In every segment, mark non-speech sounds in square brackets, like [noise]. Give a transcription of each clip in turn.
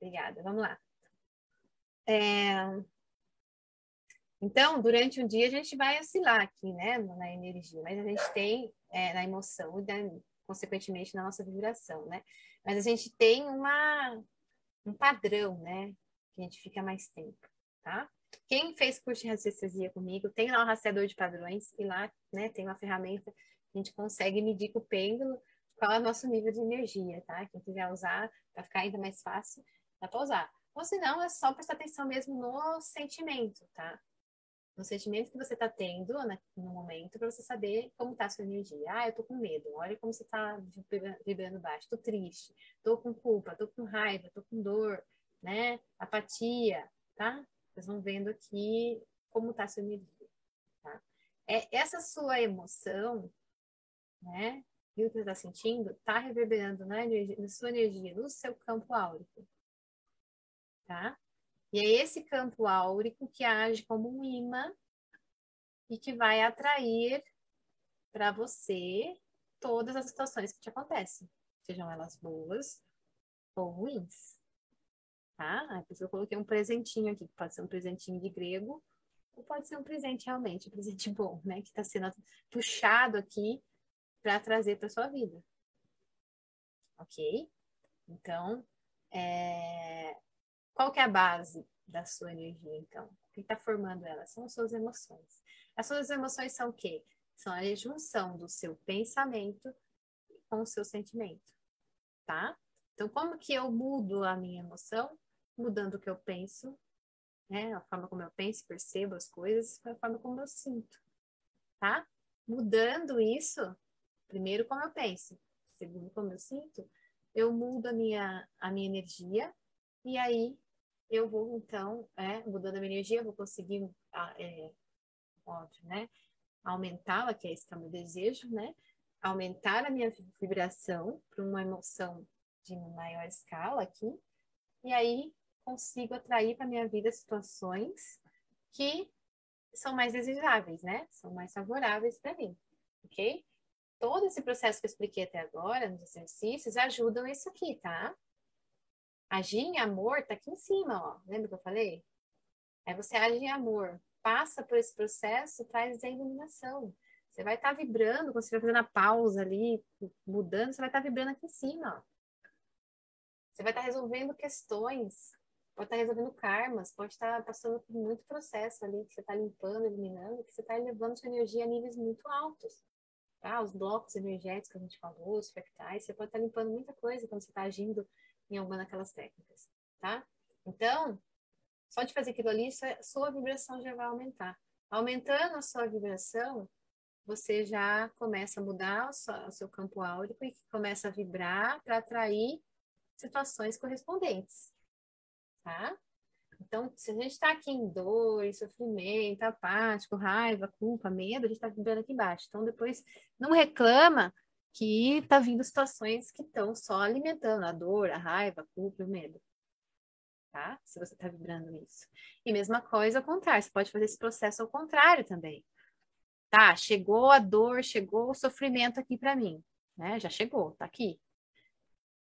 Obrigada. Vamos lá. É... Então, durante o dia a gente vai oscilar aqui, né, na energia, mas a gente tem é, na emoção e, consequentemente, na nossa vibração, né? Mas a gente tem uma, um padrão, né, que a gente fica mais tempo, tá? Quem fez curso de radiestesia comigo, tem lá o rastreador de padrões e lá, né, tem uma ferramenta que a gente consegue medir com o pêndulo qual é o nosso nível de energia, tá? Quem quiser usar para ficar ainda mais fácil, dá para usar. Ou se não, é só prestar atenção mesmo no sentimento, tá? No sentimento que você está tendo né, no momento, para você saber como está a sua energia. Ah, eu tô com medo, olha como você está vibrando baixo. Tô triste, tô com culpa, tô com raiva, tô com dor, né? Apatia, tá? Vocês vão vendo aqui como está a sua energia, tá? É, essa sua emoção, né? O que você está sentindo, está reverberando na, energia, na sua energia, no seu campo áurico, tá? E é esse campo áurico que age como um imã e que vai atrair para você todas as situações que te acontecem, sejam elas boas ou ruins tá? Aí eu coloquei um presentinho aqui, que pode ser um presentinho de grego, ou pode ser um presente realmente, um presente [laughs] bom, né? Que está sendo puxado aqui para trazer para sua vida. Ok? Então, é... qual que é a base da sua energia, então? O que está formando ela? São as suas emoções. As suas emoções são o quê? São a junção do seu pensamento com o seu sentimento, tá? Então, como que eu mudo a minha emoção? mudando o que eu penso, né? A forma como eu penso, percebo as coisas, a forma como eu sinto, tá? Mudando isso, primeiro como eu penso, segundo como eu sinto, eu mudo a minha, a minha energia e aí eu vou então, é, mudando a minha energia, eu vou conseguir, é, óbvio, né? Aumentá-la, que é esse que é o meu desejo, né? Aumentar a minha vibração para uma emoção de maior escala aqui, e aí consigo atrair para minha vida situações que são mais desejáveis, né? São mais favoráveis para mim, ok? Todo esse processo que eu expliquei até agora, nos exercícios, ajudam isso aqui, tá? Agir em amor tá aqui em cima, ó. Lembra que eu falei? É você agir em amor. Passa por esse processo, traz a iluminação. Você vai estar tá vibrando, quando você vai fazendo a pausa ali, mudando, você vai estar tá vibrando aqui em cima, ó. Você vai estar tá resolvendo questões pode estar resolvendo karmas, pode estar passando por muito processo ali que você está limpando, eliminando, que você está elevando sua energia a níveis muito altos. Tá? Os blocos energéticos que a gente falou, os fractais, você pode estar limpando muita coisa quando você está agindo em alguma daquelas técnicas, tá? Então, só de fazer aquilo ali, sua vibração já vai aumentar. Aumentando a sua vibração, você já começa a mudar o seu, o seu campo áurico e começa a vibrar para atrair situações correspondentes tá? Então, se a gente está aqui em dor, sofrimento, apático, raiva, culpa, medo, a gente está vibrando aqui embaixo. Então, depois, não reclama que está vindo situações que estão só alimentando a dor, a raiva, a culpa e o medo. Tá? Se você está vibrando isso. E mesma coisa ao contrário, você pode fazer esse processo ao contrário também. Tá, chegou a dor, chegou o sofrimento aqui para mim, né? Já chegou, tá aqui.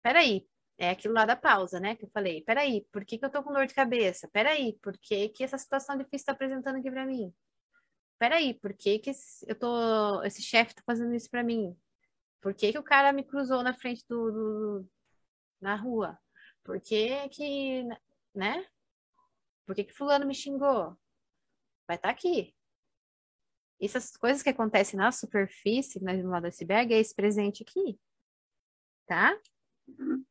Peraí, é aquilo lá da pausa, né? Que eu falei, peraí, por que, que eu tô com dor de cabeça? Peraí, por que, que essa situação difícil está apresentando aqui para mim? Peraí, por que, que eu tô. Esse chefe tá fazendo isso para mim? Por que, que o cara me cruzou na frente do, do na rua? Por que que, né? Por que que fulano me xingou? Vai estar tá aqui. Essas coisas que acontecem na superfície, lado do iceberg, é esse presente aqui. Tá? Uhum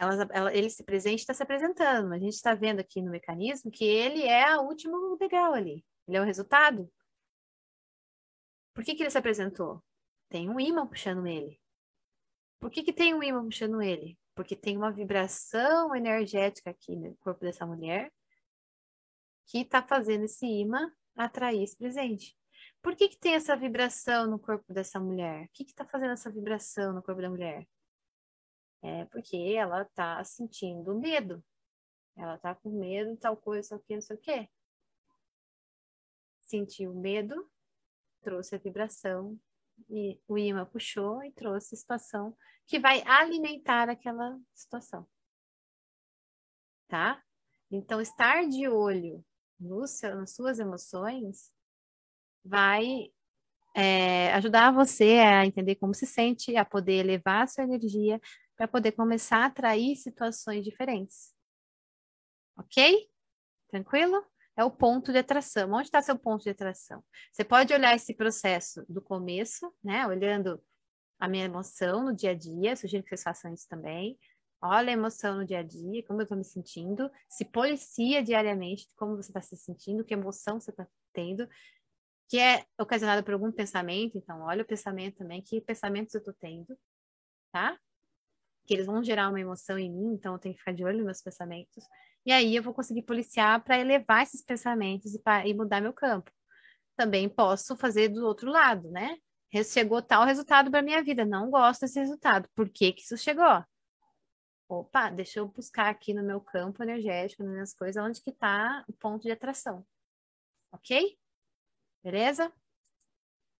ela, ela, ele se presente está se apresentando. A gente está vendo aqui no mecanismo que ele é o último degrau ali. Ele é o resultado. Por que, que ele se apresentou? Tem um imã puxando ele. Por que, que tem um imã puxando ele? Porque tem uma vibração energética aqui no corpo dessa mulher que está fazendo esse imã atrair esse presente. Por que, que tem essa vibração no corpo dessa mulher? O que está fazendo essa vibração no corpo da mulher? É porque ela tá sentindo medo. Ela tá com medo tal coisa, tal que, não sei o quê. Sentiu medo, trouxe a vibração, e o imã puxou e trouxe a situação que vai alimentar aquela situação. tá? Então, estar de olho no seu, nas suas emoções vai é, ajudar você a entender como se sente, a poder elevar a sua energia para poder começar a atrair situações diferentes. Ok? Tranquilo? É o ponto de atração. Onde está seu ponto de atração? Você pode olhar esse processo do começo, né? Olhando a minha emoção no dia a dia, sugiro que vocês façam isso também. Olha a emoção no dia a dia, como eu estou me sentindo, se policia diariamente como você está se sentindo, que emoção você está tendo, que é ocasionada por algum pensamento, então olha o pensamento também, que pensamentos eu estou tendo, tá? Que eles vão gerar uma emoção em mim, então eu tenho que ficar de olho nos meus pensamentos. E aí eu vou conseguir policiar para elevar esses pensamentos e, pra, e mudar meu campo. Também posso fazer do outro lado, né? Chegou tal resultado para minha vida, não gosto desse resultado. Por que que isso chegou? Opa, deixa eu buscar aqui no meu campo energético, nas minhas coisas, onde que está o ponto de atração. Ok? Beleza?